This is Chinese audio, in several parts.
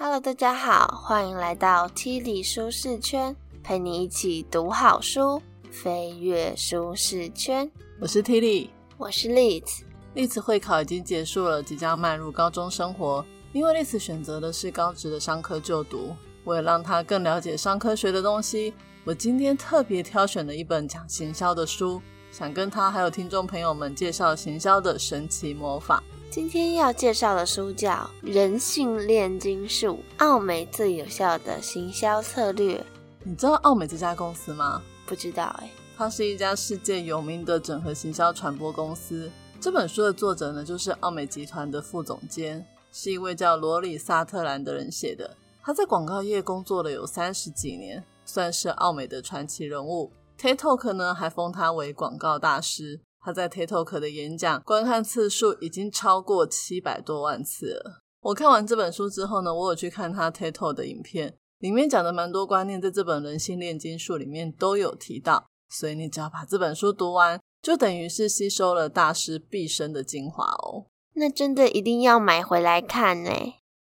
Hello，大家好，欢迎来到 T 里舒适圈，陪你一起读好书，飞跃舒适圈。我是 T 里，我是 Liz。丽子会考已经结束了，即将迈入高中生活。因为丽子选择的是高职的商科就读，为了让她更了解商科学的东西，我今天特别挑选了一本讲行销的书，想跟她还有听众朋友们介绍行销的神奇魔法。今天要介绍的书叫《人性炼金术：奥美最有效的行销策略》。你知道奥美这家公司吗？不知道哎，它是一家世界有名的整合行销传播公司。这本书的作者呢，就是奥美集团的副总监，是一位叫罗里萨特兰的人写的。他在广告业工作了有三十几年，算是奥美的传奇人物。TikTok 呢，还封他为广告大师。他在 TikTok 的演讲观看次数已经超过七百多万次了。我看完这本书之后呢，我有去看他 TikTok 的影片，里面讲的蛮多观念，在这本《人性炼金术》里面都有提到。所以你只要把这本书读完，就等于是吸收了大师毕生的精华哦。那真的一定要买回来看呢。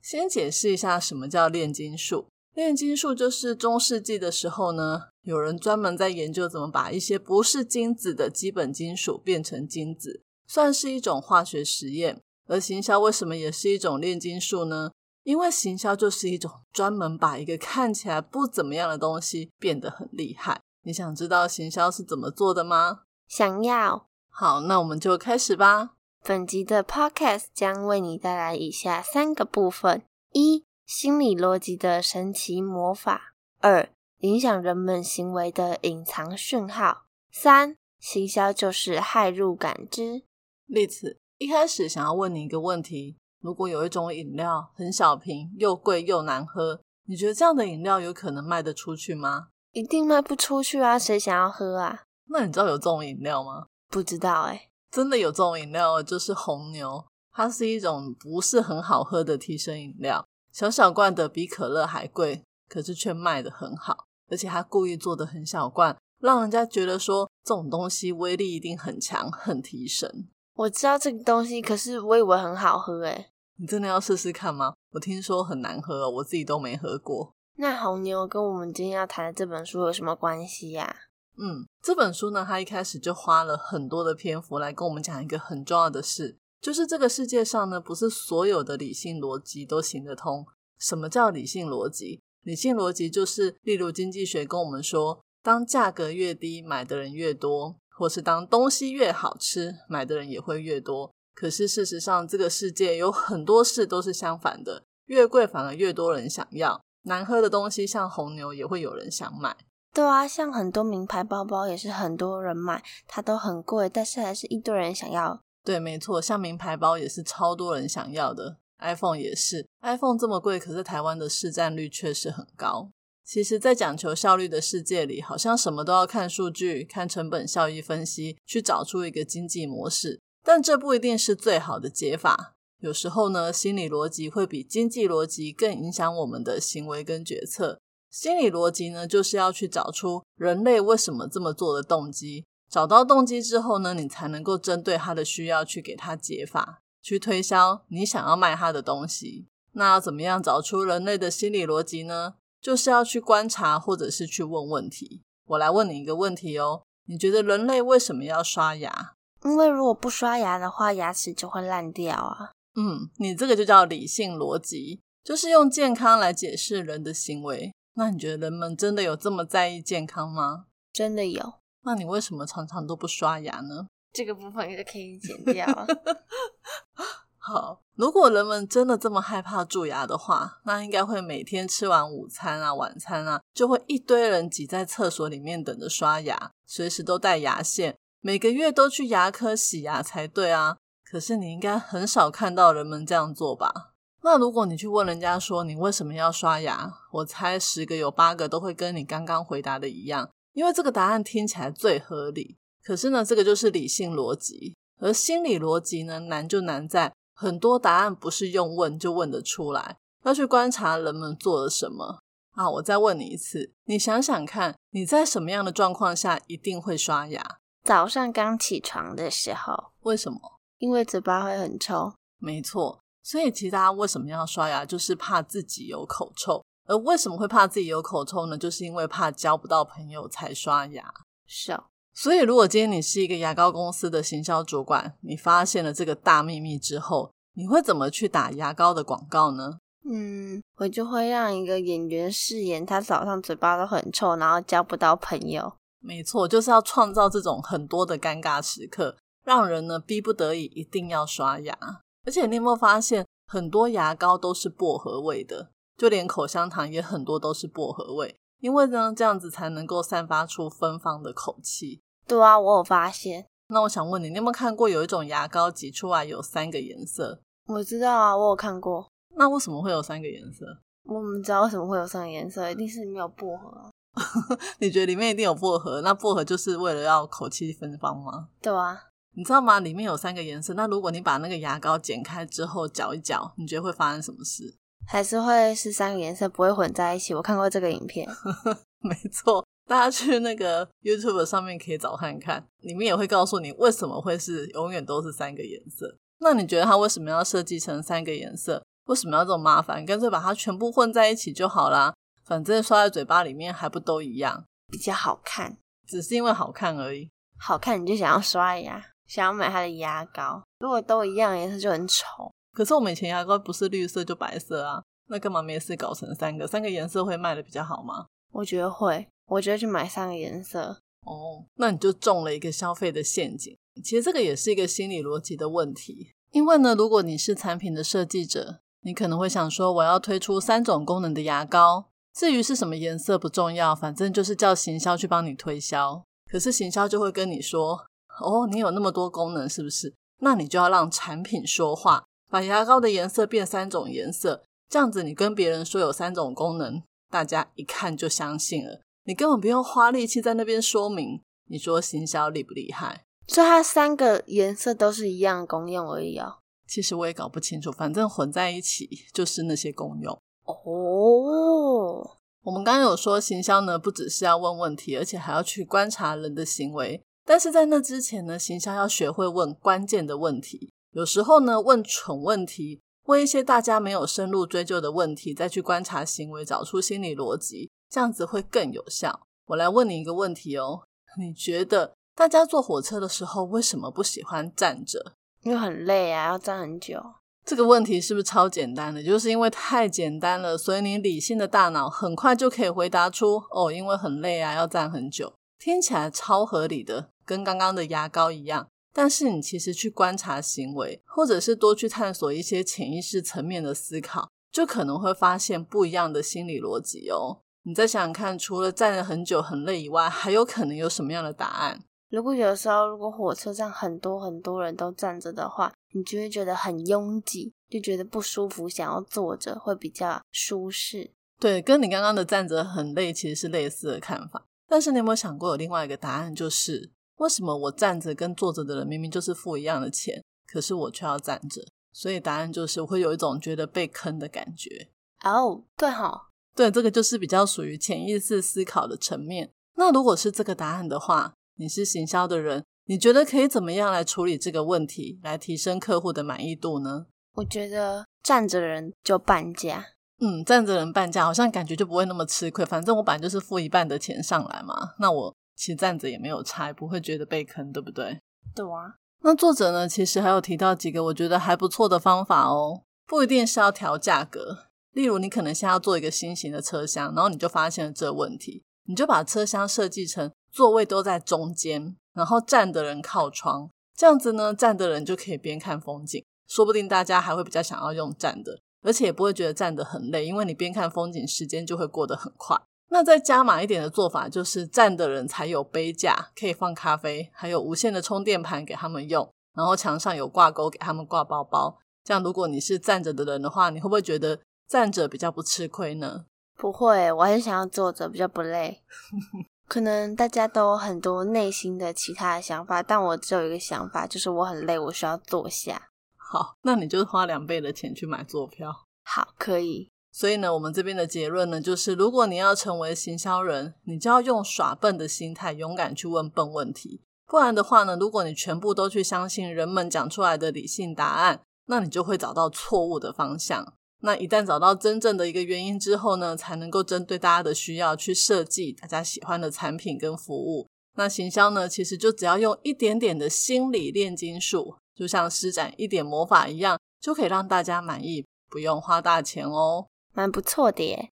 先解释一下什么叫炼金术。炼金术就是中世纪的时候呢，有人专门在研究怎么把一些不是金子的基本金属变成金子，算是一种化学实验。而行销为什么也是一种炼金术呢？因为行销就是一种专门把一个看起来不怎么样的东西变得很厉害。你想知道行销是怎么做的吗？想要。好，那我们就开始吧。本集的 Podcast 将为你带来以下三个部分：一。心理逻辑的神奇魔法。二、影响人们行为的隐藏讯号。三、行销就是害入感知。例子：一开始想要问你一个问题：如果有一种饮料很小瓶，又贵又难喝，你觉得这样的饮料有可能卖得出去吗？一定卖不出去啊！谁想要喝啊？那你知道有这种饮料吗？不知道哎。真的有这种饮料，就是红牛，它是一种不是很好喝的提神饮料。小小罐的比可乐还贵，可是却卖的很好，而且他故意做的很小罐，让人家觉得说这种东西威力一定很强，很提神。我知道这个东西，可是我以为很好喝诶。你真的要试试看吗？我听说很难喝，我自己都没喝过。那红牛跟我们今天要谈的这本书有什么关系呀？嗯，这本书呢，它一开始就花了很多的篇幅来跟我们讲一个很重要的事。就是这个世界上呢，不是所有的理性逻辑都行得通。什么叫理性逻辑？理性逻辑就是，例如经济学跟我们说，当价格越低，买的人越多；或是当东西越好吃，买的人也会越多。可是事实上，这个世界有很多事都是相反的，越贵反而越多人想要。难喝的东西，像红牛，也会有人想买。对啊，像很多名牌包包也是很多人买，它都很贵，但是还是一堆人想要。对，没错，像名牌包也是超多人想要的，iPhone 也是，iPhone 这么贵，可是台湾的市占率确实很高。其实，在讲求效率的世界里，好像什么都要看数据、看成本效益分析，去找出一个经济模式。但这不一定是最好的解法。有时候呢，心理逻辑会比经济逻辑更影响我们的行为跟决策。心理逻辑呢，就是要去找出人类为什么这么做的动机。找到动机之后呢，你才能够针对他的需要去给他解法，去推销你想要卖他的东西。那要怎么样找出人类的心理逻辑呢？就是要去观察，或者是去问问题。我来问你一个问题哦，你觉得人类为什么要刷牙？因为如果不刷牙的话，牙齿就会烂掉啊。嗯，你这个就叫理性逻辑，就是用健康来解释人的行为。那你觉得人们真的有这么在意健康吗？真的有。那你为什么常常都不刷牙呢？这个部分也可以剪掉。好，如果人们真的这么害怕蛀牙的话，那应该会每天吃完午餐啊、晚餐啊，就会一堆人挤在厕所里面等着刷牙，随时都带牙线，每个月都去牙科洗牙才对啊。可是你应该很少看到人们这样做吧？那如果你去问人家说你为什么要刷牙，我猜十个有八个都会跟你刚刚回答的一样。因为这个答案听起来最合理，可是呢，这个就是理性逻辑，而心理逻辑呢，难就难在很多答案不是用问就问得出来，要去观察人们做了什么啊！我再问你一次，你想想看，你在什么样的状况下一定会刷牙？早上刚起床的时候。为什么？因为嘴巴会很臭。没错，所以其实大家为什么要刷牙，就是怕自己有口臭。而为什么会怕自己有口臭呢？就是因为怕交不到朋友才刷牙。是啊，所以如果今天你是一个牙膏公司的行销主管，你发现了这个大秘密之后，你会怎么去打牙膏的广告呢？嗯，我就会让一个演员饰演他早上嘴巴都很臭，然后交不到朋友。没错，就是要创造这种很多的尴尬时刻，让人呢逼不得已一定要刷牙。而且你有没有发现，很多牙膏都是薄荷味的？就连口香糖也很多都是薄荷味，因为呢，这样子才能够散发出芬芳的口气。对啊，我有发现。那我想问你，你有没有看过有一种牙膏挤出来有三个颜色？我知道啊，我有看过。那为什么会有三个颜色？我们知道为什么会有三个颜色，一定是里面有薄荷啊。你觉得里面一定有薄荷？那薄荷就是为了要口气芬芳吗？对啊。你知道吗？里面有三个颜色。那如果你把那个牙膏剪开之后搅一搅，你觉得会发生什么事？还是会是三个颜色，不会混在一起。我看过这个影片，没错，大家去那个 YouTube 上面可以找看看，里面也会告诉你为什么会是永远都是三个颜色。那你觉得它为什么要设计成三个颜色？为什么要这么麻烦？干脆把它全部混在一起就好啦，反正刷在嘴巴里面还不都一样，比较好看，只是因为好看而已。好看你就想要刷牙，想要买它的牙膏。如果都一样颜色就很丑。可是我们以前牙膏不是绿色就白色啊，那干嘛没事搞成三个？三个颜色会卖的比较好吗？我觉得会，我觉得去买三个颜色。哦，那你就中了一个消费的陷阱。其实这个也是一个心理逻辑的问题。因为呢，如果你是产品的设计者，你可能会想说，我要推出三种功能的牙膏，至于是什么颜色不重要，反正就是叫行销去帮你推销。可是行销就会跟你说，哦，你有那么多功能是不是？那你就要让产品说话。把牙膏的颜色变三种颜色，这样子你跟别人说有三种功能，大家一看就相信了。你根本不用花力气在那边说明。你说行销厉不厉害？所以它三个颜色都是一样功用而已哦。其实我也搞不清楚，反正混在一起就是那些功用哦。我们刚刚有说行销呢，不只是要问问题，而且还要去观察人的行为。但是在那之前呢，行销要学会问关键的问题。有时候呢，问蠢问题，问一些大家没有深入追究的问题，再去观察行为，找出心理逻辑，这样子会更有效。我来问你一个问题哦，你觉得大家坐火车的时候为什么不喜欢站着？因为很累啊，要站很久。这个问题是不是超简单的？就是因为太简单了，所以你理性的大脑很快就可以回答出哦，因为很累啊，要站很久。听起来超合理的，跟刚刚的牙膏一样。但是你其实去观察行为，或者是多去探索一些潜意识层面的思考，就可能会发现不一样的心理逻辑哦。你再想想看，除了站了很久很累以外，还有可能有什么样的答案？如果有时候，如果火车站很多很多人都站着的话，你就会觉得很拥挤，就觉得不舒服，想要坐着会比较舒适。对，跟你刚刚的站着很累其实是类似的看法。但是你有没有想过有另外一个答案，就是？为什么我站着跟坐着的人明明就是付一样的钱，可是我却要站着？所以答案就是我会有一种觉得被坑的感觉。哦，对哈，对，这个就是比较属于潜意识思考的层面。那如果是这个答案的话，你是行销的人，你觉得可以怎么样来处理这个问题，来提升客户的满意度呢？我觉得站着人就半价。嗯，站着人半价，好像感觉就不会那么吃亏。反正我本来就是付一半的钱上来嘛，那我。其实站着也没有差，不会觉得被坑，对不对？对啊。那作者呢，其实还有提到几个我觉得还不错的方法哦，不一定是要调价格。例如，你可能现在要做一个新型的车厢，然后你就发现了这问题，你就把车厢设计成座位都在中间，然后站的人靠窗，这样子呢，站的人就可以边看风景，说不定大家还会比较想要用站的，而且也不会觉得站的很累，因为你边看风景，时间就会过得很快。那再加码一点的做法，就是站的人才有杯架可以放咖啡，还有无线的充电盘给他们用，然后墙上有挂钩给他们挂包包。这样，如果你是站着的人的话，你会不会觉得站着比较不吃亏呢？不会，我很想要坐着，比较不累。可能大家都有很多内心的其他的想法，但我只有一个想法，就是我很累，我需要坐下。好，那你就花两倍的钱去买坐票。好，可以。所以呢，我们这边的结论呢，就是如果你要成为行销人，你就要用耍笨的心态，勇敢去问笨问题。不然的话呢，如果你全部都去相信人们讲出来的理性答案，那你就会找到错误的方向。那一旦找到真正的一个原因之后呢，才能够针对大家的需要去设计大家喜欢的产品跟服务。那行销呢，其实就只要用一点点的心理炼金术，就像施展一点魔法一样，就可以让大家满意，不用花大钱哦，蛮不错的耶。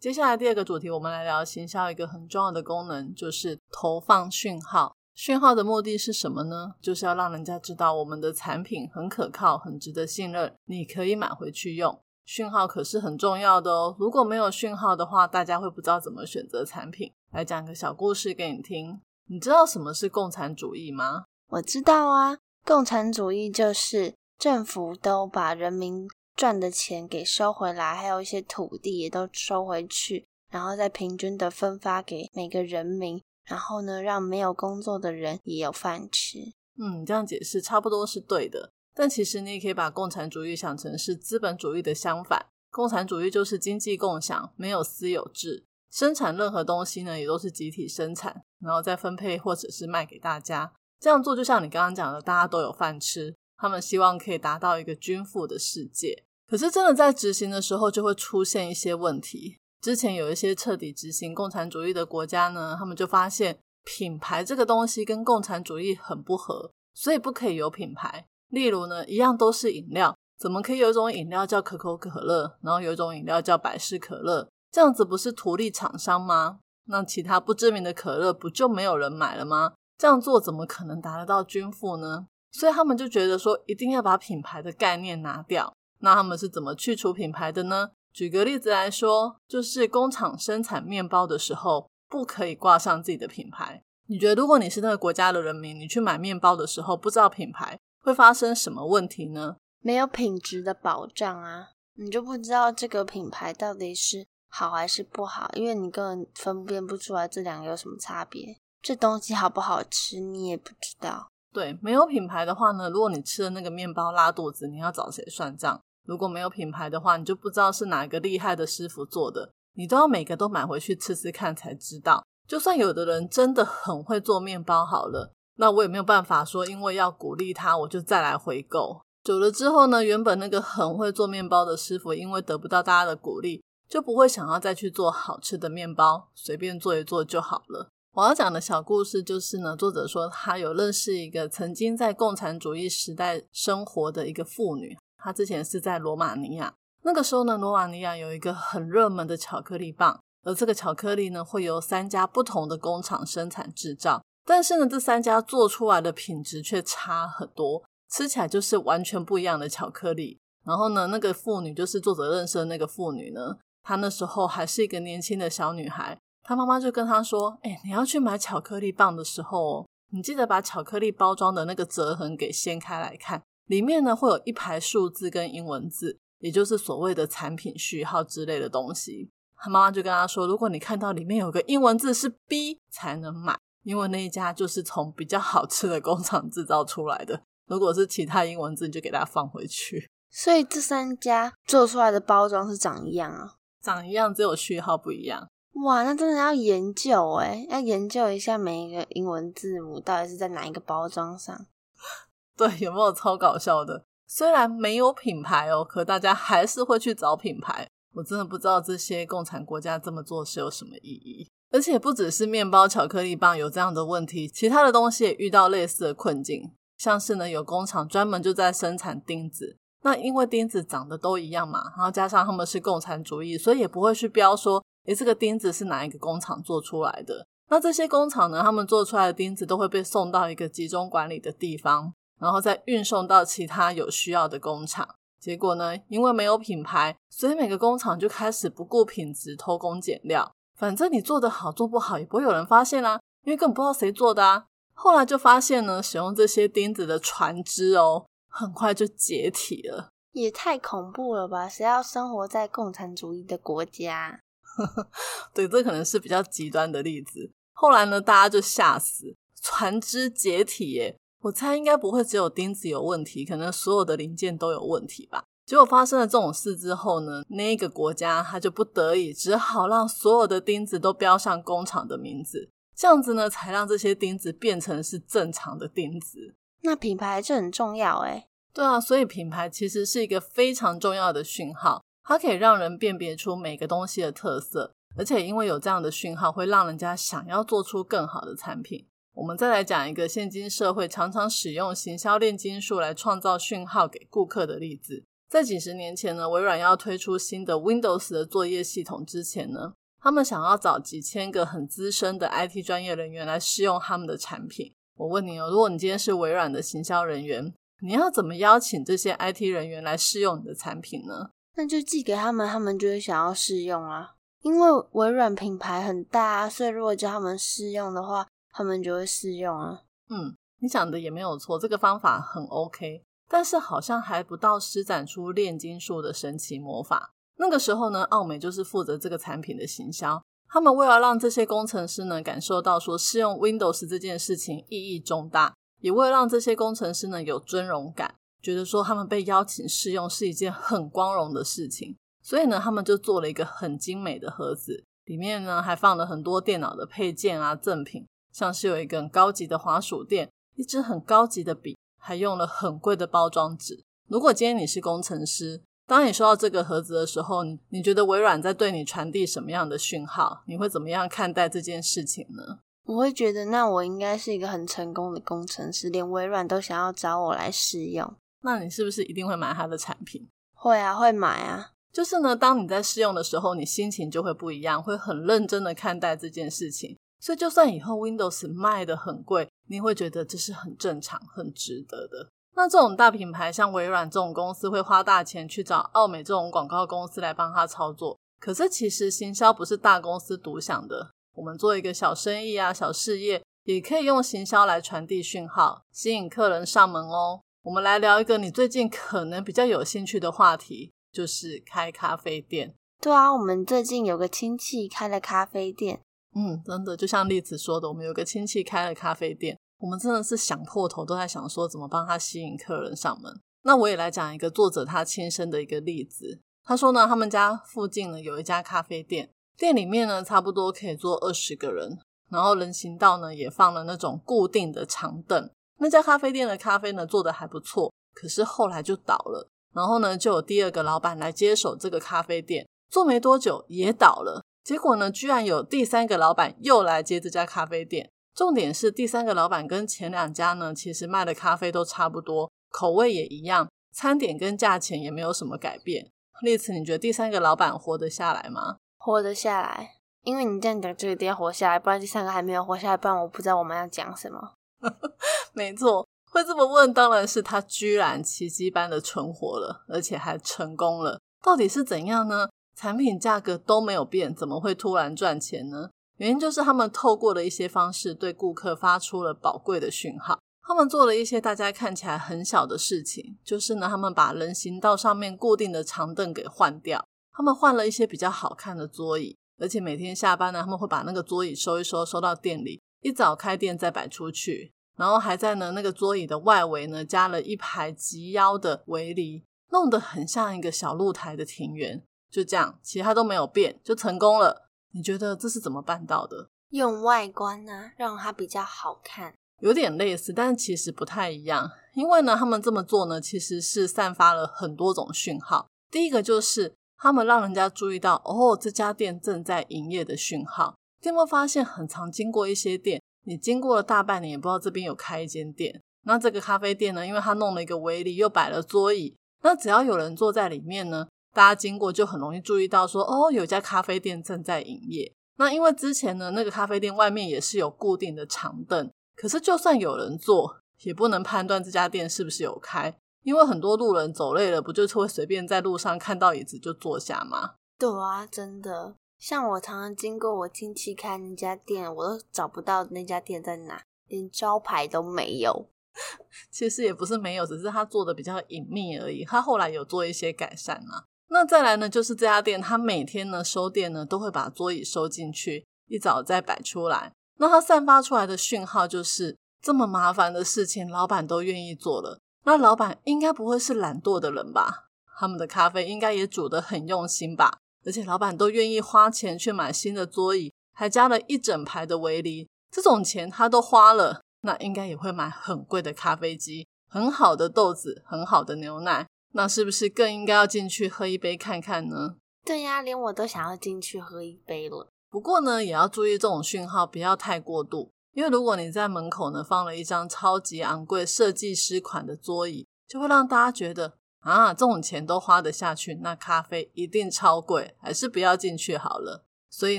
接下来第二个主题，我们来聊行销一个很重要的功能，就是投放讯号。讯号的目的是什么呢？就是要让人家知道我们的产品很可靠、很值得信任，你可以买回去用。讯号可是很重要的哦。如果没有讯号的话，大家会不知道怎么选择产品。来讲个小故事给你听。你知道什么是共产主义吗？我知道啊，共产主义就是政府都把人民赚的钱给收回来，还有一些土地也都收回去，然后再平均的分发给每个人民。然后呢，让没有工作的人也有饭吃。嗯，这样解释差不多是对的。但其实你也可以把共产主义想成是资本主义的相反。共产主义就是经济共享，没有私有制，生产任何东西呢也都是集体生产，然后再分配或者是卖给大家。这样做就像你刚刚讲的，大家都有饭吃。他们希望可以达到一个均富的世界。可是真的在执行的时候，就会出现一些问题。之前有一些彻底执行共产主义的国家呢，他们就发现品牌这个东西跟共产主义很不合，所以不可以有品牌。例如呢，一样都是饮料，怎么可以有一种饮料叫可口可乐，然后有一种饮料叫百事可乐？这样子不是图利厂商吗？那其他不知名的可乐不就没有人买了吗？这样做怎么可能达得到均富呢？所以他们就觉得说，一定要把品牌的概念拿掉。那他们是怎么去除品牌的呢？举个例子来说，就是工厂生产面包的时候，不可以挂上自己的品牌。你觉得，如果你是那个国家的人民，你去买面包的时候不知道品牌，会发生什么问题呢？没有品质的保障啊，你就不知道这个品牌到底是好还是不好，因为你根本分辨不出来这两个有什么差别。这东西好不好吃，你也不知道。对，没有品牌的话呢，如果你吃的那个面包拉肚子，你要找谁算账？如果没有品牌的话，你就不知道是哪个厉害的师傅做的，你都要每个都买回去吃吃看才知道。就算有的人真的很会做面包，好了，那我也没有办法说，因为要鼓励他，我就再来回购。久了之后呢，原本那个很会做面包的师傅，因为得不到大家的鼓励，就不会想要再去做好吃的面包，随便做一做就好了。我要讲的小故事就是呢，作者说他有认识一个曾经在共产主义时代生活的一个妇女。她之前是在罗马尼亚，那个时候呢，罗马尼亚有一个很热门的巧克力棒，而这个巧克力呢，会由三家不同的工厂生产制造，但是呢，这三家做出来的品质却差很多，吃起来就是完全不一样的巧克力。然后呢，那个妇女就是作者认识的那个妇女呢，她那时候还是一个年轻的小女孩，她妈妈就跟他说：“哎，你要去买巧克力棒的时候，你记得把巧克力包装的那个折痕给掀开来看。”里面呢会有一排数字跟英文字，也就是所谓的产品序号之类的东西。他妈妈就跟他说：“如果你看到里面有个英文字是 B 才能买，因为那一家就是从比较好吃的工厂制造出来的。如果是其他英文字，你就给它放回去。”所以这三家做出来的包装是长一样啊？长一样，只有序号不一样。哇，那真的要研究哎要研究一下每一个英文字母到底是在哪一个包装上。对，有没有超搞笑的？虽然没有品牌哦，可大家还是会去找品牌。我真的不知道这些共产国家这么做是有什么意义。而且不只是面包、巧克力棒有这样的问题，其他的东西也遇到类似的困境。像是呢，有工厂专门就在生产钉子，那因为钉子长得都一样嘛，然后加上他们是共产主义，所以也不会去标说，诶，这个钉子是哪一个工厂做出来的。那这些工厂呢，他们做出来的钉子都会被送到一个集中管理的地方。然后再运送到其他有需要的工厂，结果呢，因为没有品牌，所以每个工厂就开始不顾品质偷工减料。反正你做的好做不好也不会有人发现啦，因为根本不知道谁做的啊。后来就发现呢，使用这些钉子的船只哦，很快就解体了。也太恐怖了吧！谁要生活在共产主义的国家？对，这可能是比较极端的例子。后来呢，大家就吓死，船只解体耶。我猜应该不会只有钉子有问题，可能所有的零件都有问题吧。结果发生了这种事之后呢，那个国家他就不得已只好让所有的钉子都标上工厂的名字，这样子呢才让这些钉子变成是正常的钉子。那品牌这很重要哎。对啊，所以品牌其实是一个非常重要的讯号，它可以让人辨别出每个东西的特色，而且因为有这样的讯号，会让人家想要做出更好的产品。我们再来讲一个现今社会常常使用行销炼金术来创造讯号给顾客的例子。在几十年前呢，微软要推出新的 Windows 的作业系统之前呢，他们想要找几千个很资深的 IT 专业人员来试用他们的产品。我问你哦，如果你今天是微软的行销人员，你要怎么邀请这些 IT 人员来试用你的产品呢？那就寄给他们，他们就会想要试用啊。因为微软品牌很大，啊所以如果叫他们试用的话，他们就会试用啊。嗯，你讲的也没有错，这个方法很 OK。但是好像还不到施展出炼金术的神奇魔法。那个时候呢，奥美就是负责这个产品的行销。他们为了让这些工程师呢感受到说试用 Windows 这件事情意义重大。也为了让这些工程师呢有尊荣感，觉得说他们被邀请试用是一件很光荣的事情，所以呢，他们就做了一个很精美的盒子，里面呢还放了很多电脑的配件啊赠品，像是有一个很高级的滑鼠垫，一支很高级的笔，还用了很贵的包装纸。如果今天你是工程师，当你收到这个盒子的时候，你你觉得微软在对你传递什么样的讯号？你会怎么样看待这件事情呢？我会觉得，那我应该是一个很成功的工程师，连微软都想要找我来试用。那你是不是一定会买他的产品？会啊，会买啊。就是呢，当你在试用的时候，你心情就会不一样，会很认真的看待这件事情。所以，就算以后 Windows 卖的很贵，你会觉得这是很正常、很值得的。那这种大品牌，像微软这种公司，会花大钱去找奥美这种广告公司来帮他操作。可是，其实行销不是大公司独享的。我们做一个小生意啊，小事业也可以用行销来传递讯号，吸引客人上门哦。我们来聊一个你最近可能比较有兴趣的话题，就是开咖啡店。对啊，我们最近有个亲戚开了咖啡店。嗯，真的，就像丽子说的，我们有个亲戚开了咖啡店，我们真的是想破头，都在想说怎么帮他吸引客人上门。那我也来讲一个作者他亲身的一个例子。他说呢，他们家附近呢有一家咖啡店。店里面呢，差不多可以坐二十个人，然后人行道呢也放了那种固定的长凳。那家咖啡店的咖啡呢做的还不错，可是后来就倒了。然后呢，就有第二个老板来接手这个咖啡店，做没多久也倒了。结果呢，居然有第三个老板又来接这家咖啡店。重点是第三个老板跟前两家呢，其实卖的咖啡都差不多，口味也一样，餐点跟价钱也没有什么改变。丽慈，你觉得第三个老板活得下来吗？活得下来，因为你这样讲，就一定要活下来，不然第三个还没有活下来，不然我不知道我们要讲什么。没错，会这么问，当然是他居然奇迹般的存活了，而且还成功了。到底是怎样呢？产品价格都没有变，怎么会突然赚钱呢？原因就是他们透过了一些方式，对顾客发出了宝贵的讯号。他们做了一些大家看起来很小的事情，就是呢，他们把人行道上面固定的长凳给换掉。他们换了一些比较好看的桌椅，而且每天下班呢，他们会把那个桌椅收一收，收到店里，一早开店再摆出去。然后还在呢那个桌椅的外围呢加了一排及腰的围篱，弄得很像一个小露台的庭园。就这样，其他都没有变，就成功了。你觉得这是怎么办到的？用外观呢，让它比较好看，有点类似，但是其实不太一样。因为呢，他们这么做呢，其实是散发了很多种讯号。第一个就是。他们让人家注意到哦，这家店正在营业的讯号。有没有发现，很常经过一些店，你经过了大半年，也不知道这边有开一间店。那这个咖啡店呢，因为他弄了一个围篱，又摆了桌椅，那只要有人坐在里面呢，大家经过就很容易注意到说，哦，有家咖啡店正在营业。那因为之前呢，那个咖啡店外面也是有固定的长凳，可是就算有人坐，也不能判断这家店是不是有开。因为很多路人走累了，不就是会随便在路上看到椅子就坐下吗？对啊，真的。像我常常经过我亲戚开那家店，我都找不到那家店在哪，连招牌都没有。其实也不是没有，只是他做的比较隐秘而已。他后来有做一些改善啊。那再来呢，就是这家店，他每天呢收店呢都会把桌椅收进去，一早再摆出来。那他散发出来的讯号就是这么麻烦的事情，老板都愿意做了。那老板应该不会是懒惰的人吧？他们的咖啡应该也煮得很用心吧？而且老板都愿意花钱去买新的桌椅，还加了一整排的围篱，这种钱他都花了，那应该也会买很贵的咖啡机、很好的豆子，很好的牛奶，那是不是更应该要进去喝一杯看看呢？对呀，连我都想要进去喝一杯了。不过呢，也要注意这种讯号不要太过度，因为如果你在门口呢放了一张超级昂贵设计师款的桌椅，就会让大家觉得啊，这种钱都花得下去，那咖啡一定超贵，还是不要进去好了。所以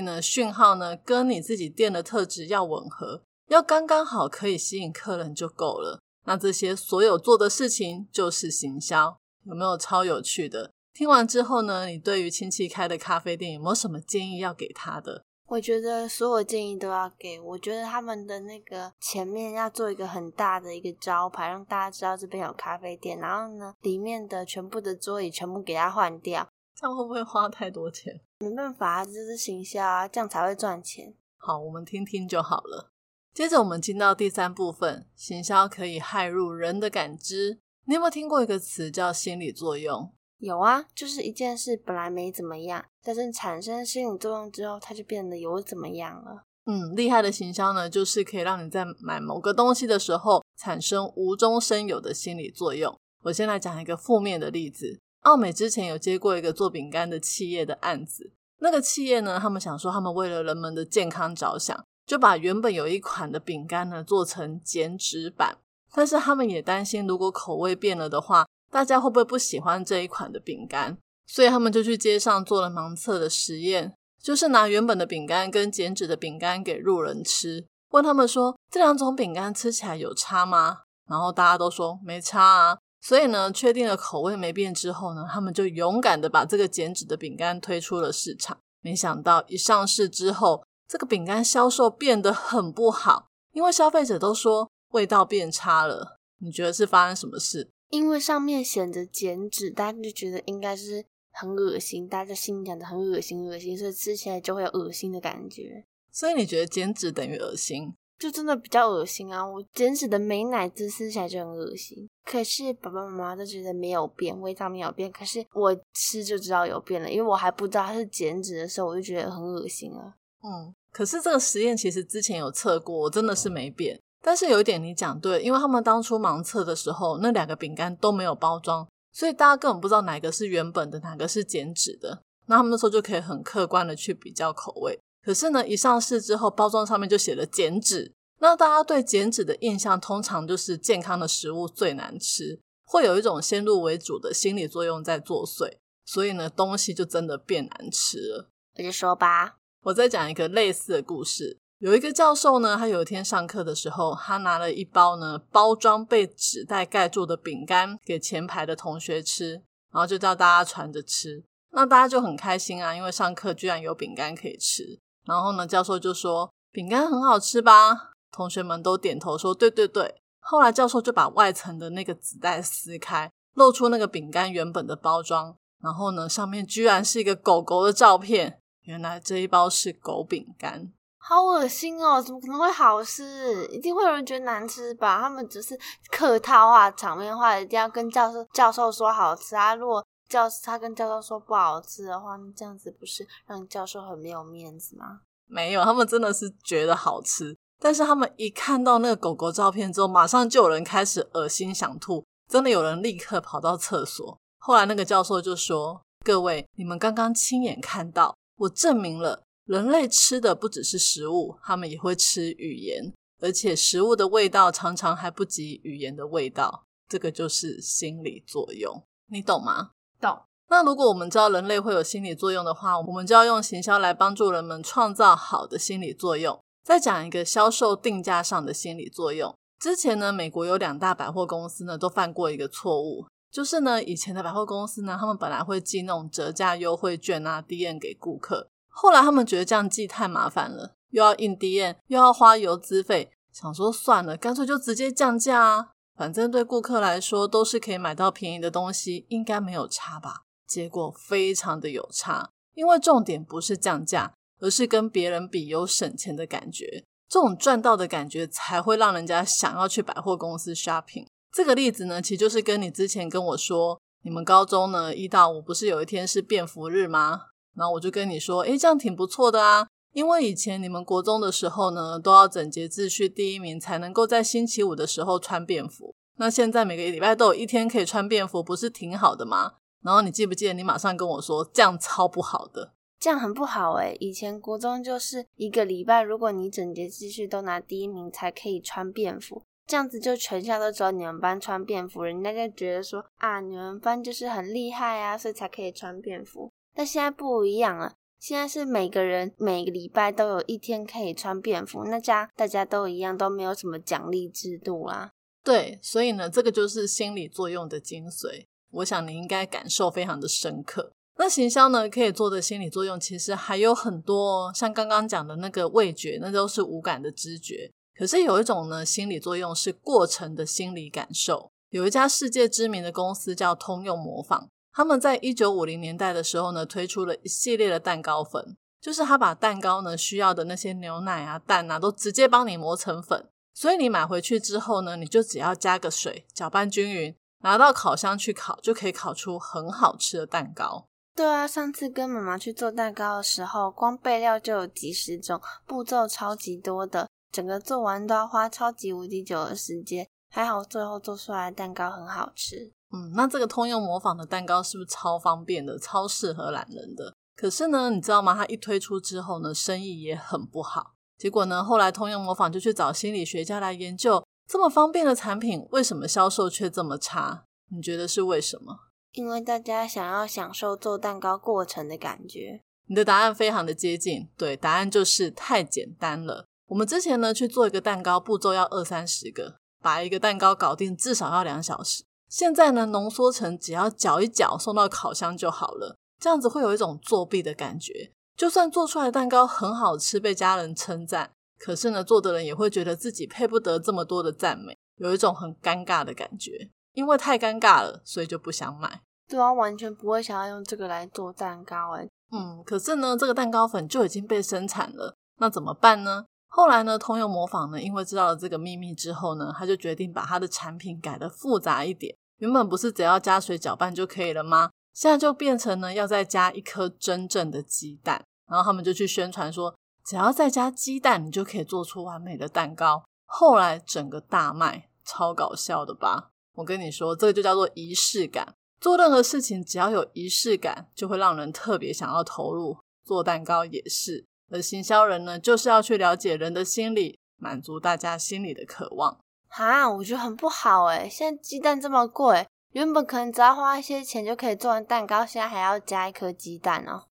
呢，讯号呢跟你自己店的特质要吻合，要刚刚好可以吸引客人就够了。那这些所有做的事情就是行销，有没有超有趣的？听完之后呢，你对于亲戚开的咖啡店有没有什么建议要给他的？我觉得所有建议都要给。我觉得他们的那个前面要做一个很大的一个招牌，让大家知道这边有咖啡店。然后呢，里面的全部的桌椅全部给它换掉。这样会不会花太多钱？没办法，这是行销啊，这样才会赚钱。好，我们听听就好了。接着我们进到第三部分，行销可以害入人的感知。你有没有听过一个词叫心理作用？有啊，就是一件事本来没怎么样，但是产生心理作用之后，它就变得有怎么样了。嗯，厉害的行销呢，就是可以让你在买某个东西的时候产生无中生有的心理作用。我先来讲一个负面的例子。奥美之前有接过一个做饼干的企业的案子，那个企业呢，他们想说他们为了人们的健康着想，就把原本有一款的饼干呢做成减脂版，但是他们也担心如果口味变了的话。大家会不会不喜欢这一款的饼干？所以他们就去街上做了盲测的实验，就是拿原本的饼干跟减脂的饼干给路人吃，问他们说这两种饼干吃起来有差吗？然后大家都说没差啊。所以呢，确定了口味没变之后呢，他们就勇敢的把这个减脂的饼干推出了市场。没想到一上市之后，这个饼干销售变得很不好，因为消费者都说味道变差了。你觉得是发生什么事？因为上面写着减脂，大家就觉得应该是很恶心，大家心里想的很恶心，恶心，所以吃起来就会有恶心的感觉。所以你觉得减脂等于恶心？就真的比较恶心啊！我减脂的美奶滋吃起来就很恶心，可是爸爸妈妈都觉得没有变，味道没有变，可是我吃就知道有变了，因为我还不知道它是减脂的时候，我就觉得很恶心啊。嗯，可是这个实验其实之前有测过，我真的是没变。但是有一点你讲对，因为他们当初盲测的时候，那两个饼干都没有包装，所以大家根本不知道哪个是原本的，哪个是减脂的。那他们那时候就可以很客观的去比较口味。可是呢，一上市之后，包装上面就写了减脂，那大家对减脂的印象通常就是健康的食物最难吃，会有一种先入为主的心理作用在作祟，所以呢，东西就真的变难吃了。我就说吧，我再讲一个类似的故事。有一个教授呢，他有一天上课的时候，他拿了一包呢包装被纸袋盖住的饼干给前排的同学吃，然后就叫大家传着吃。那大家就很开心啊，因为上课居然有饼干可以吃。然后呢，教授就说：“饼干很好吃吧？”同学们都点头说：“对对对。”后来教授就把外层的那个纸袋撕开，露出那个饼干原本的包装，然后呢，上面居然是一个狗狗的照片。原来这一包是狗饼干。好恶心哦！怎么可能会好吃？一定会有人觉得难吃吧？他们只是客套话、场面话，一定要跟教授教授说好吃啊！如果教他跟教授说不好吃的话，那这样子不是让教授很没有面子吗？没有，他们真的是觉得好吃。但是他们一看到那个狗狗照片之后，马上就有人开始恶心想吐，真的有人立刻跑到厕所。后来那个教授就说：“各位，你们刚刚亲眼看到，我证明了。”人类吃的不只是食物，他们也会吃语言，而且食物的味道常常还不及语言的味道。这个就是心理作用，你懂吗？懂。那如果我们知道人类会有心理作用的话，我们就要用行销来帮助人们创造好的心理作用。再讲一个销售定价上的心理作用。之前呢，美国有两大百货公司呢，都犯过一个错误，就是呢，以前的百货公司呢，他们本来会寄那种折价优惠券啊，D N 给顾客。后来他们觉得这样寄太麻烦了，又要印 D N，又要花邮资费，想说算了，干脆就直接降价啊，反正对顾客来说都是可以买到便宜的东西，应该没有差吧？结果非常的有差，因为重点不是降价，而是跟别人比有省钱的感觉，这种赚到的感觉才会让人家想要去百货公司 shopping。这个例子呢，其实就是跟你之前跟我说，你们高中呢一到五不是有一天是便服日吗？然后我就跟你说，诶，这样挺不错的啊。因为以前你们国中的时候呢，都要整洁秩序第一名才能够在星期五的时候穿便服。那现在每个礼拜都有一天可以穿便服，不是挺好的吗？然后你记不记得你马上跟我说这样超不好的，这样很不好诶以前国中就是一个礼拜，如果你整节秩序都拿第一名才可以穿便服，这样子就全校都知道你们班穿便服，人家就觉得说啊你们班就是很厉害啊，所以才可以穿便服。但现在不一样了，现在是每个人每个礼拜都有一天可以穿便服，那家大家都一样，都没有什么奖励制度啦。对，所以呢，这个就是心理作用的精髓。我想你应该感受非常的深刻。那行销呢，可以做的心理作用其实还有很多，像刚刚讲的那个味觉，那都是无感的知觉。可是有一种呢，心理作用是过程的心理感受。有一家世界知名的公司叫通用模仿，他们在一九五零年代的时候呢，推出了一系列的蛋糕粉，就是他把蛋糕呢需要的那些牛奶啊、蛋啊，都直接帮你磨成粉。所以你买回去之后呢，你就只要加个水，搅拌均匀。拿到烤箱去烤，就可以烤出很好吃的蛋糕。对啊，上次跟妈妈去做蛋糕的时候，光备料就有几十种，步骤超级多的，整个做完都要花超级无敌久的时间。还好最后做出来的蛋糕很好吃。嗯，那这个通用模仿的蛋糕是不是超方便的，超适合懒人的？可是呢，你知道吗？它一推出之后呢，生意也很不好。结果呢，后来通用模仿就去找心理学家来研究。这么方便的产品，为什么销售却这么差？你觉得是为什么？因为大家想要享受做蛋糕过程的感觉。你的答案非常的接近，对，答案就是太简单了。我们之前呢去做一个蛋糕，步骤要二三十个，把一个蛋糕搞定至少要两小时。现在呢浓缩成只要搅一搅，送到烤箱就好了。这样子会有一种作弊的感觉。就算做出来的蛋糕很好吃，被家人称赞。可是呢，做的人也会觉得自己配不得这么多的赞美，有一种很尴尬的感觉，因为太尴尬了，所以就不想买。对啊，完全不会想要用这个来做蛋糕哎。嗯，可是呢，这个蛋糕粉就已经被生产了，那怎么办呢？后来呢，通用模仿呢，因为知道了这个秘密之后呢，他就决定把他的产品改的复杂一点。原本不是只要加水搅拌就可以了吗？现在就变成呢，要再加一颗真正的鸡蛋。然后他们就去宣传说。只要再加鸡蛋，你就可以做出完美的蛋糕。后来整个大卖，超搞笑的吧？我跟你说，这个就叫做仪式感。做任何事情，只要有仪式感，就会让人特别想要投入。做蛋糕也是。而行销人呢，就是要去了解人的心理，满足大家心里的渴望。哈，我觉得很不好诶现在鸡蛋这么贵，原本可能只要花一些钱就可以做完蛋糕，现在还要加一颗鸡蛋哦。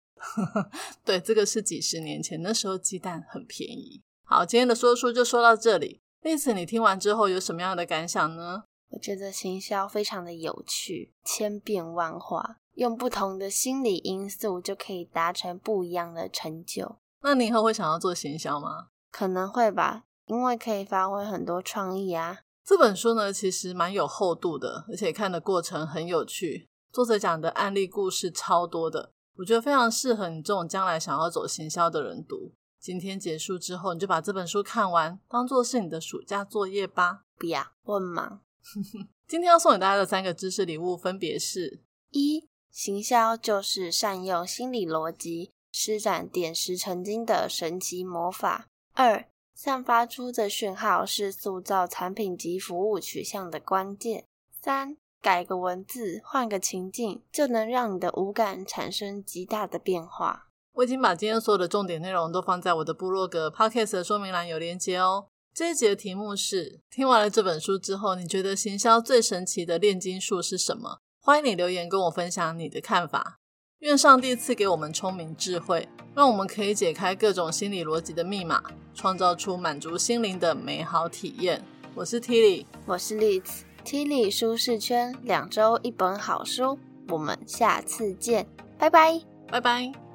对，这个是几十年前，那时候鸡蛋很便宜。好，今天的说书就说到这里。丽子，你听完之后有什么样的感想呢？我觉得行销非常的有趣，千变万化，用不同的心理因素就可以达成不一样的成就。那你以后会想要做行销吗？可能会吧，因为可以发挥很多创意啊。这本书呢，其实蛮有厚度的，而且看的过程很有趣。作者讲的案例故事超多的。我觉得非常适合你这种将来想要走行销的人读。今天结束之后，你就把这本书看完，当做是你的暑假作业吧。不要，我很忙。今天要送给大家的三个知识礼物分别是：一、行销就是善用心理逻辑，施展点石成金的神奇魔法；二、散发出的讯号是塑造产品及服务取向的关键；三。改个文字，换个情境，就能让你的五感产生极大的变化。我已经把今天所有的重点内容都放在我的部落格 Podcast 的说明栏有连接哦。这一集的题目是：听完了这本书之后，你觉得行销最神奇的炼金术是什么？欢迎你留言跟我分享你的看法。愿上帝赐给我们聪明智慧，让我们可以解开各种心理逻辑的密码，创造出满足心灵的美好体验。我是 Tilly，我是 Liz。Tilly 舒适圈，两周一本好书，我们下次见，拜拜，拜拜。